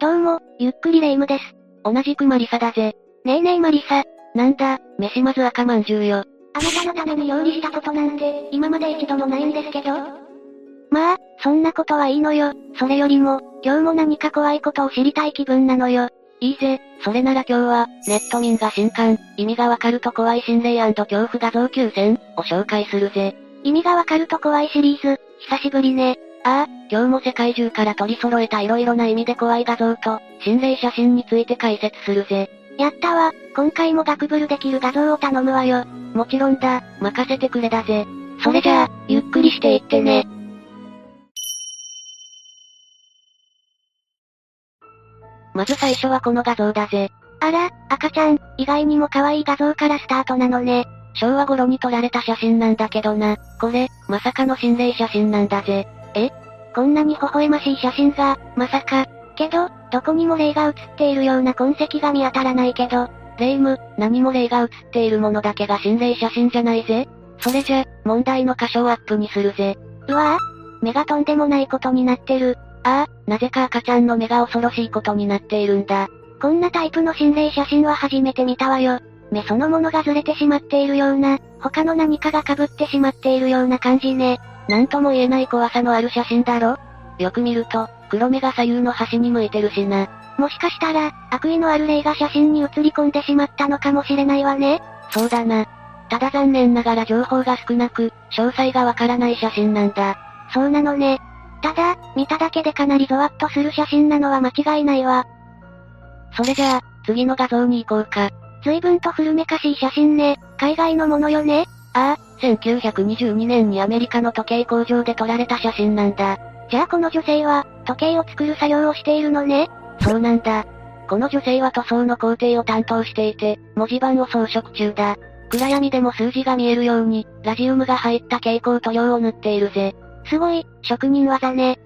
どうも、ゆっくりレ夢ムです。同じくマリサだぜ。ねえねえマリサ。なんだ、飯まず赤まんじゅうよ。あなたのために料理したことなんて、今まで一度もないんですけど。まあ、そんなことはいいのよ。それよりも、今日も何か怖いことを知りたい気分なのよ。いいぜ、それなら今日は、ネット民が新刊、意味がわかると怖い心霊恐怖画像9000を紹介するぜ。意味がわかると怖いシリーズ、久しぶりね。ああ、今日も世界中から取り揃えた色々な意味で怖い画像と、心霊写真について解説するぜ。やったわ、今回もガクブルできる画像を頼むわよ。もちろんだ、任せてくれだぜ。それじゃあ、ゆっくりしていってね。まず最初はこの画像だぜ。あら、赤ちゃん、意外にも可愛い画像からスタートなのね。昭和頃に撮られた写真なんだけどな。これ、まさかの心霊写真なんだぜ。こんなに微笑ましい写真が、まさか。けど、どこにも霊が写っているような痕跡が見当たらないけど。霊夢、何も霊が写っているものだけが心霊写真じゃないぜ。それじゃ、問題の箇所をアップにするぜ。うわぁ目がとんでもないことになってる。ああ、なぜか赤ちゃんの目が恐ろしいことになっているんだ。こんなタイプの心霊写真は初めて見たわよ。目そのものがずれてしまっているような、他の何かが被ってしまっているような感じね。なんとも言えない怖さのある写真だろ？よく見ると、黒目が左右の端に向いてるしな。もしかしたら、悪意のある霊が写真に写り込んでしまったのかもしれないわね。そうだな。ただ残念ながら情報が少なく、詳細がわからない写真なんだ。そうなのね。ただ、見ただけでかなりゾワッとする写真なのは間違いないわ。それじゃあ、次の画像に行こうか。随分と古めかしい写真ね。海外のものよね。ああ、1922年にアメリカの時計工場で撮られた写真なんだ。じゃあこの女性は、時計を作る作業をしているのね。そうなんだ。この女性は塗装の工程を担当していて、文字盤を装飾中だ。暗闇でも数字が見えるように、ラジウムが入った蛍光塗料を塗っているぜ。すごい、職人技ね。っ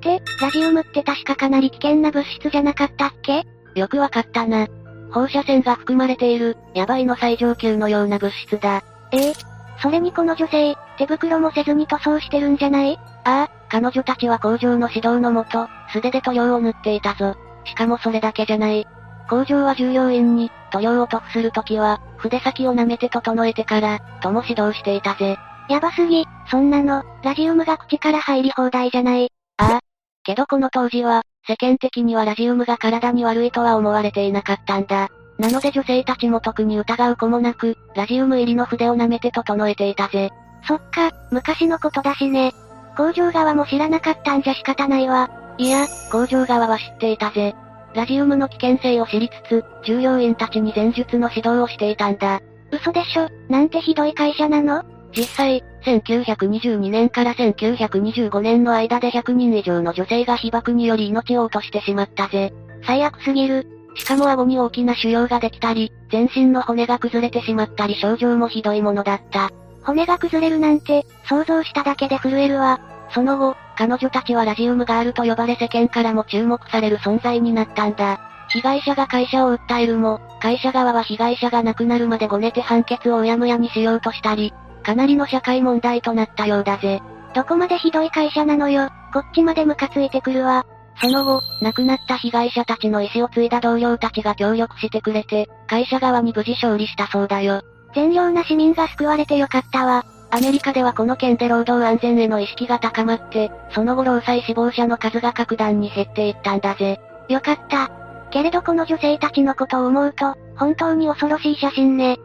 て、ラジウムって確かかなり危険な物質じゃなかったっけ？よくわかったな。放射線が含まれている、ヤバいの最上級のような物質だ。ええそれにこの女性、手袋もせずに塗装してるんじゃない？ああ、彼女たちは工場の指導のもと、素手で塗料を塗っていたぞ。しかもそれだけじゃない。工場は従業員に、塗料を塗布するときは、筆先を舐めて整えてから、とも指導していたぜ。やばすぎ、そんなの、ラジウムが口から入り放題じゃない。ああ。けどこの当時は、世間的にはラジウムが体に悪いとは思われていなかったんだ。なので女性たちも特に疑う子もなく、ラジウム入りの筆を舐めて整えていたぜ。そっか、昔のことだしね。工場側も知らなかったんじゃ仕方ないわ。いや、工場側は知っていたぜ。ラジウムの危険性を知りつつ、従業員たちに前述の指導をしていたんだ。嘘でしょ、なんてひどい会社なの？実際、1922年から1925年の間で100人以上の女性が被爆により命を落としてしまったぜ。最悪すぎる。しかも顎に大きな腫瘍ができたり、全身の骨が崩れてしまったり症状もひどいものだった。骨が崩れるなんて、想像しただけで震えるわ。その後、彼女たちはラジウムガールと呼ばれ世間からも注目される存在になったんだ。被害者が会社を訴えるも、会社側は被害者が亡くなるまでごねて判決をうやむやにしようとしたり、かなりの社会問題となったようだぜ。どこまでひどい会社なのよ、こっちまでムカついてくるわ。その後、亡くなった被害者たちの意思を継いだ同僚たちが協力してくれて、会社側に無事勝利したそうだよ。善良な市民が救われてよかったわ。アメリカではこの件で労働安全への意識が高まって、その後労災死亡者の数が格段に減っていったんだぜ。よかった。けれどこの女性たちのことを思うと、本当に恐ろしい写真ね。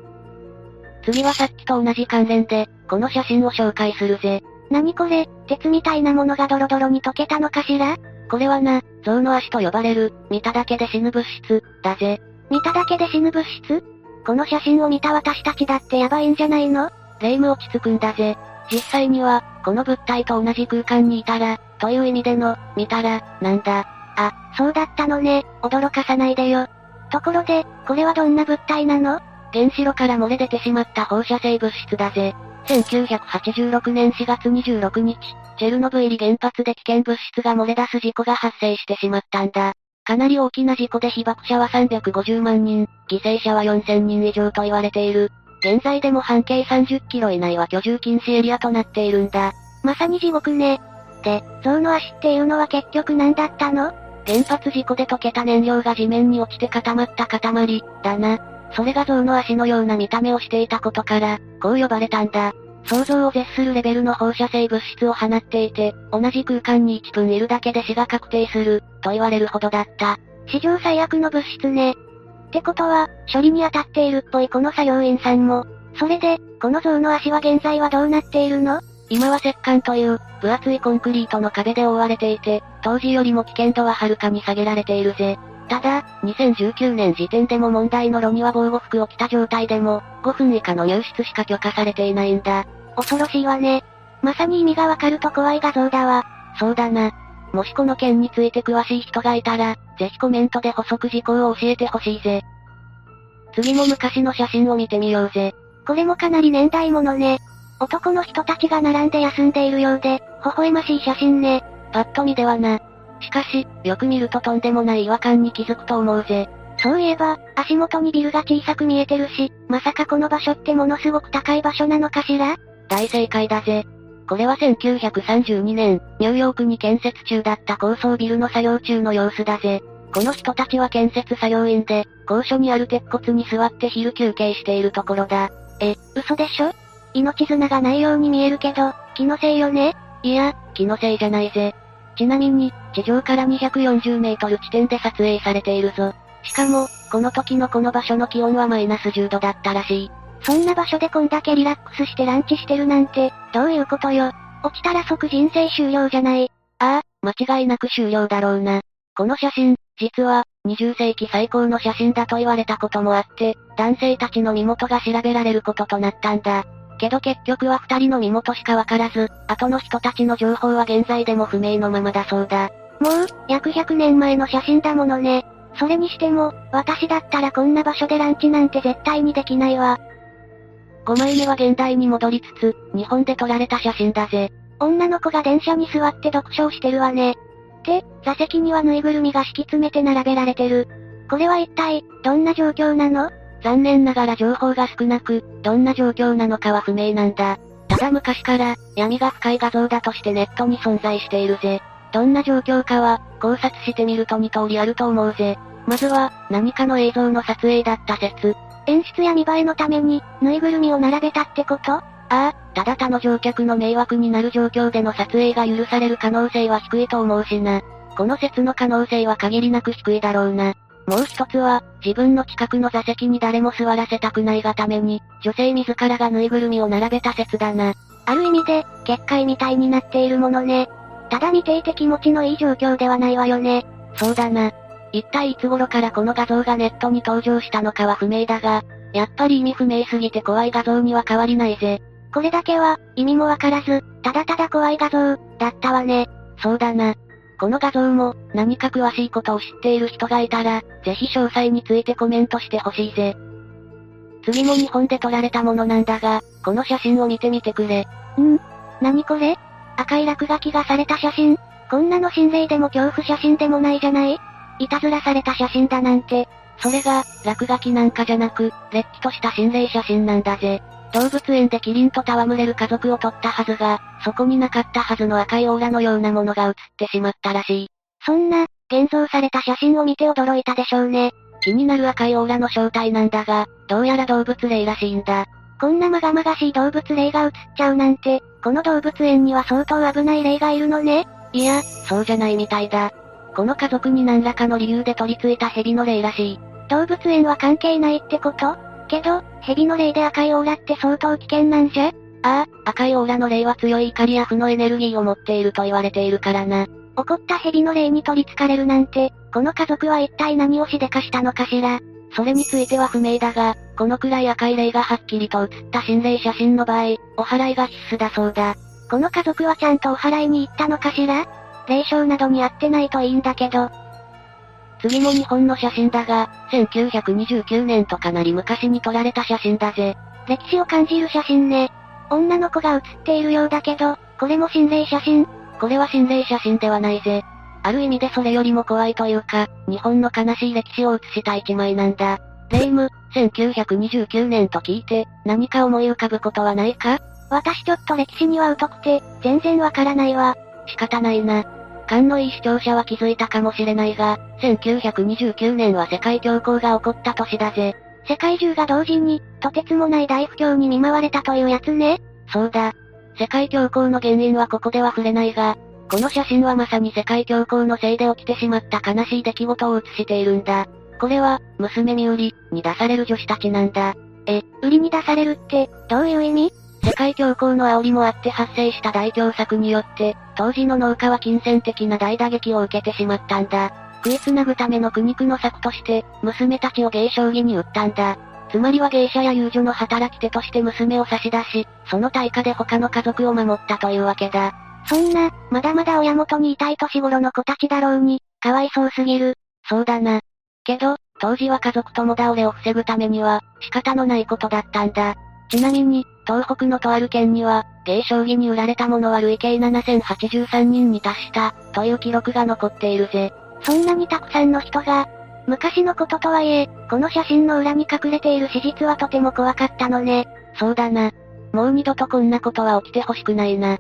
次はさっきと同じ関連で、この写真を紹介するぜ。何これ、鉄みたいなものがドロドロに溶けたのかしら？これはな、象の足と呼ばれる、見ただけで死ぬ物質、だぜ。見ただけで死ぬ物質？この写真を見た私たちだってやばいんじゃないの？霊夢落ち着くんだぜ。実際には、この物体と同じ空間にいたら、という意味での、見たら、なんだ。あ、そうだったのね、驚かさないでよ。ところで、これはどんな物体なの？原子炉から漏れ出てしまった放射性物質だぜ。1986年4月26日、チェルノブイリ原発で危険物質が漏れ出す事故が発生してしまったんだ。かなり大きな事故で被爆者は350万人、犠牲者は4000人以上と言われている。現在でも半径30キロ以内は居住禁止エリアとなっているんだ。まさに地獄ね。で、象の足っていうのは結局何だったの？原発事故で溶けた燃料が地面に落ちて固まった塊、だな。それが象の足のような見た目をしていたことから、こう呼ばれたんだ。想像を絶するレベルの放射性物質を放っていて、同じ空間に1分いるだけで死が確定する、と言われるほどだった。史上最悪の物質ね。ってことは、処理に当たっているっぽいこの作業員さんも。それで、この象の足は現在はどうなっているの？今は石棺という、分厚いコンクリートの壁で覆われていて、当時よりも危険度ははるかに下げられているぜ。ただ、2019年時点でも問題の炉には防護服を着た状態でも、5分以下の入室しか許可されていないんだ。恐ろしいわね。まさに意味がわかると怖い画像だわ。そうだな。もしこの件について詳しい人がいたら、ぜひコメントで補足事項を教えてほしいぜ。次も昔の写真を見てみようぜ。これもかなり年代物ね。男の人たちが並んで休んでいるようで、微笑ましい写真ね。パッと見ではな。しかし、よく見るととんでもない違和感に気づくと思うぜ。そういえば、足元にビルが小さく見えてるし、まさかこの場所ってものすごく高い場所なのかしら？大正解だぜ。これは1932年、ニューヨークに建設中だった高層ビルの作業中の様子だぜ。この人たちは建設作業員で、高所にある鉄骨に座って昼休憩しているところだ。え、嘘でしょ？命綱がないように見えるけど、気のせいよね？いや、気のせいじゃないぜ。ちなみに、地上から240メートル地点で撮影されているぞ。しかも、この時のこの場所の気温はマイナス10度だったらしい。そんな場所でこんだけリラックスしてランチしてるなんて、どういうことよ。落ちたら即人生終了じゃない。ああ、間違いなく終了だろうな。この写真、実は、20世紀最高の写真だと言われたこともあって、男性たちの身元が調べられることとなったんだ。けど結局は二人の身元しかわからず、後の人たちの情報は現在でも不明のままだそうだ。もう、約100年前の写真だものね。それにしても、私だったらこんな場所でランチなんて絶対にできないわ。5枚目は現代に戻りつつ、日本で撮られた写真だぜ。女の子が電車に座って読書をしてるわね。で、座席にはぬいぐるみが敷き詰めて並べられてる。これは一体、どんな状況なの？残念ながら情報が少なく、どんな状況なのかは不明なんだ。ただ昔から、闇が深い画像だとしてネットに存在しているぜ。どんな状況かは、考察してみると2通りあると思うぜ。まずは、何かの映像の撮影だった説。演出や見栄えのために、ぬいぐるみを並べたってこと？ああ、ただ他の乗客の迷惑になる状況での撮影が許される可能性は低いと思うしな。この説の可能性は限りなく低いだろうな。もう一つは、自分の近くの座席に誰も座らせたくないがために、女性自らがぬいぐるみを並べた説だな。ある意味で、結界みたいになっているものね。ただ見ていて気持ちのいい状況ではないわよね。そうだな。一体いつ頃からこの画像がネットに登場したのかは不明だが、やっぱり意味不明すぎて怖い画像には変わりないぜ。これだけは、意味もわからず、ただただ怖い画像、だったわね。そうだな。この画像も、何か詳しいことを知っている人がいたら、ぜひ詳細についてコメントしてほしいぜ。次も日本で撮られたものなんだが、この写真を見てみてくれ。ん何これ？赤い落書きがされた写真こんなの心霊でも恐怖写真でもないじゃない？いたずらされた写真だなんて。それが、落書きなんかじゃなく、れっきとした心霊写真なんだぜ。動物園でキリンと戯れる家族を撮ったはずが、そこになかったはずの赤いオーラのようなものが映ってしまったらしい。そんな、現像された写真を見て驚いたでしょうね。気になる赤いオーラの正体なんだが、どうやら動物霊らしいんだ。こんなまがまがしい動物霊が映っちゃうなんて、この動物園には相当危ない霊がいるのね。いや、そうじゃないみたいだ。この家族に何らかの理由で取り付いた蛇の霊らしい。動物園は関係ないってこと？けど、蛇の霊で赤いオーラって相当危険なんじゃ？ああ、赤いオーラの霊は強い怒りや負のエネルギーを持っていると言われているからな。怒った蛇の霊に取り憑かれるなんて、この家族は一体何をしでかしたのかしら？それについては不明だが、このくらい赤い霊がはっきりと写った心霊写真の場合、お祓いが必須だそうだ。この家族はちゃんとお祓いに行ったのかしら？霊障などに会ってないといいんだけど。次も日本の写真だが、1929年とかなり昔に撮られた写真だぜ。歴史を感じる写真ね。女の子が写っているようだけど、これも心霊写真これは心霊写真ではないぜ。ある意味でそれよりも怖いというか、日本の悲しい歴史を写した一枚なんだ。霊夢、1929年と聞いて、何か思い浮かぶことはないか？私ちょっと歴史には疎くて、全然わからないわ。仕方ないな。勘のい。い。視聴者は気づい。たかもしれない。が、1929年は世界恐慌が起こった年だぜ。世界中が同時に、とてつもない。大不況に見舞われたとい。うやつね。そうだ。世界恐慌の原因はここでは触れない。が、この写真はまさに世界恐慌のせい。で起きてしまった悲しい。出来事を写してい。るんだ。これは、娘身売り、に出される女子たちなんだ。え、売りに出されるって、どうい。う意味世界恐慌の煽りもあって発生した大凶作によって、当時の農家は金銭的な大打撃を受けてしまったんだ。食いつなぐための苦肉の策として、娘たちを芸将棋に売ったんだ。つまりは芸者や遊女の働き手として娘を差し出し、その対価で他の家族を守ったというわけだ。そんな、まだまだ親元にいたい年頃の子たちだろうに、かわいそうすぎる。そうだな。けど、当時は家族共倒れを防ぐためには、仕方のないことだったんだ。ちなみに、東北のとある県には、芸将棋に売られたものは累計7083人に達した、という記録が残っているぜ。そんなにたくさんの人が、昔のこととはいえ、この写真の裏に隠れている史実はとても怖かったのね。そうだな。もう二度とこんなことは起きてほしくないな。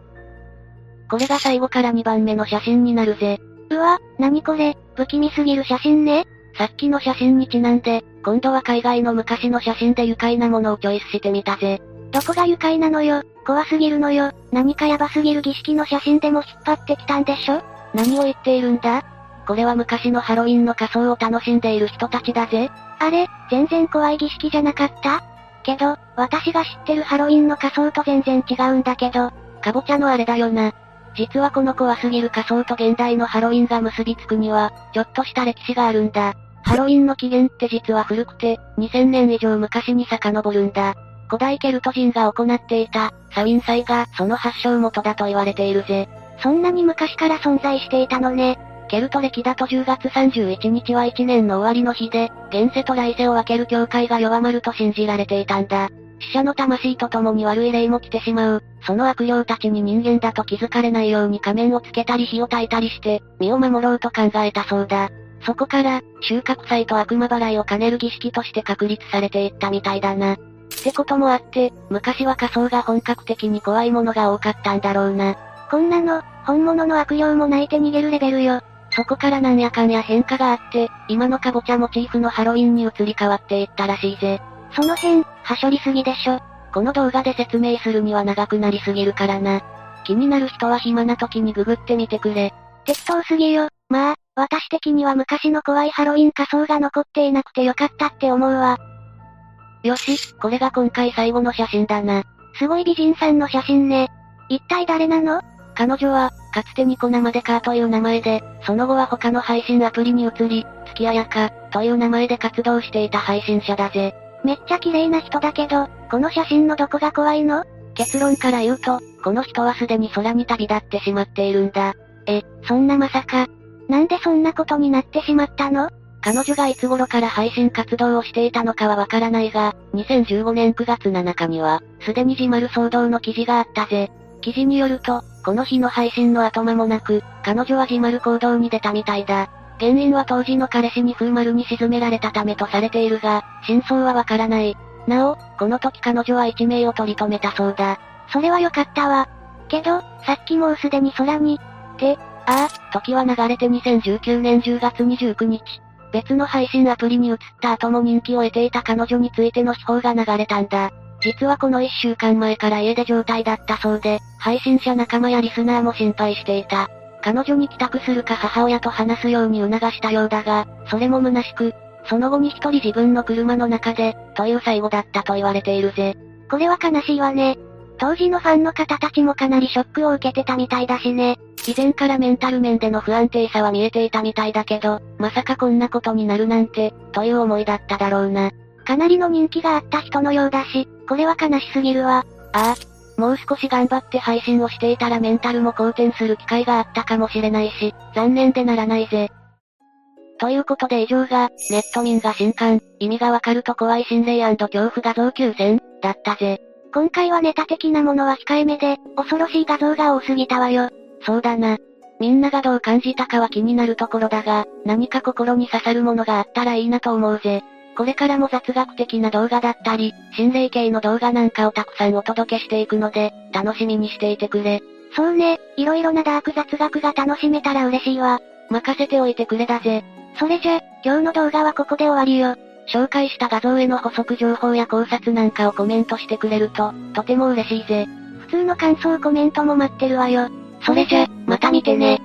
これが最後から2番目の写真になるぜ。うわ、なにこれ、不気味すぎる写真ね。さっきの写真にちなんで、今度は海外の昔の写真で愉快なものをチョイスしてみたぜ。どこが愉快なのよ、怖すぎるのよ、何かヤバすぎる儀式の写真でも引っ張ってきたんでしょ？何を言っているんだ？これは昔のハロウィンの仮装を楽しんでいる人たちだぜ。あれ、全然怖い儀式じゃなかった？けど、私が知ってるハロウィンの仮装と全然違うんだけど、かぼちゃのあれだよな。実はこの怖すぎる仮装と現代のハロウィンが結びつくには、ちょっとした歴史があるんだ。ハロウィンの起源って実は古くて、2000年以上昔に遡るんだ。古代ケルト人が行っていた、サウィン祭がその発祥元だと言われているぜ。そんなに昔から存在していたのね。ケルト歴だと10月31日は1年の終わりの日で、現世と来世を分ける境界が弱まると信じられていたんだ。死者の魂と共に悪い霊も来てしまう。その悪霊たちに人間だと気づかれないように仮面をつけたり火を焚いたりして、身を守ろうと考えたそうだ。そこから、収穫祭と悪魔払いを兼ねる儀式として確立されていったみたいだな。ってこともあって、昔は仮想が本格的に怖いものが多かったんだろうな。こんなの、本物の悪霊も泣いて逃げるレベルよ。そこからなんやかんや変化があって、今のカボチャモチーフのハロウィンに移り変わっていったらしいぜ。その辺、はしょりすぎでしょ。この動画で説明するには長くなりすぎるからな。気になる人は暇な時にググってみてくれ。適当すぎよ。まあ、私的には昔の怖いハロウィン仮装が残っていなくてよかったって思うわ。よし、これが今回最後の写真だな。すごい美人さんの写真ね。一体誰なの？彼女は、かつてニコ生デカーという名前で、その後は他の配信アプリに移り、月あやか、という名前で活動していた配信者だぜ。めっちゃ綺麗な人だけど、この写真のどこが怖いの？結論から言うと、この人はすでに空に旅立ってしまっているんだ。え、そんなまさか。なんでそんなことになってしまったの？彼女がいつ頃から配信活動をしていたのかはわからないが、2015年9月7日には、すでに自丸騒動の記事があったぜ。記事によると、この日の配信の後間もなく、彼女は自丸行動に出たみたいだ。原因は当時の彼氏に風丸に沈められたためとされているが、真相はわからない。なお、この時彼女は一命を取り留めたそうだ。それはよかったわ。けど、さっきもうすでに空に、って、ああ、時は流れて2019年10月29日、別の配信アプリに移った後も人気を得ていた彼女についての秘宝が流れたんだ。実はこの1週間前から家出状態だったそうで、配信者仲間やリスナーも心配していた。彼女に帰宅するか母親と話すように促したようだが、それも虚しく、その後に一人自分の車の中で、という最後だったと言われているぜ。これは悲しいわね。当時のファンの方たちもかなりショックを受けてたみたいだしね。以前からメンタル面での不安定さは見えていたみたいだけど、まさかこんなことになるなんて、という思いだっただろうな。かなりの人気があった人のようだし、これは悲しすぎるわ。ああ。もう少し頑張って配信をしていたらメンタルも好転する機会があったかもしれないし、残念でならないぜ。ということで以上が、ネット民が新刊、意味がわかると怖い心霊恐怖画像9選、だったぜ。今回はネタ的なものは控えめで、恐ろしい画像が多すぎたわよ。そうだな。みんながどう感じたかは気になるところだが、何か心に刺さるものがあったらいいなと思うぜ。これからも雑学的な動画だったり、心霊系の動画なんかをたくさんお届けしていくので、楽しみにしていてくれ。そうね、色々なダーク雑学が楽しめたら嬉しいわ。任せておいてくれだぜ。それじゃ、今日の動画はここで終わりよ。紹介した画像への補足情報や考察なんかをコメントしてくれると、とても嬉しいぜ。普通の感想コメントも待ってるわよ。それじゃ、また見てね。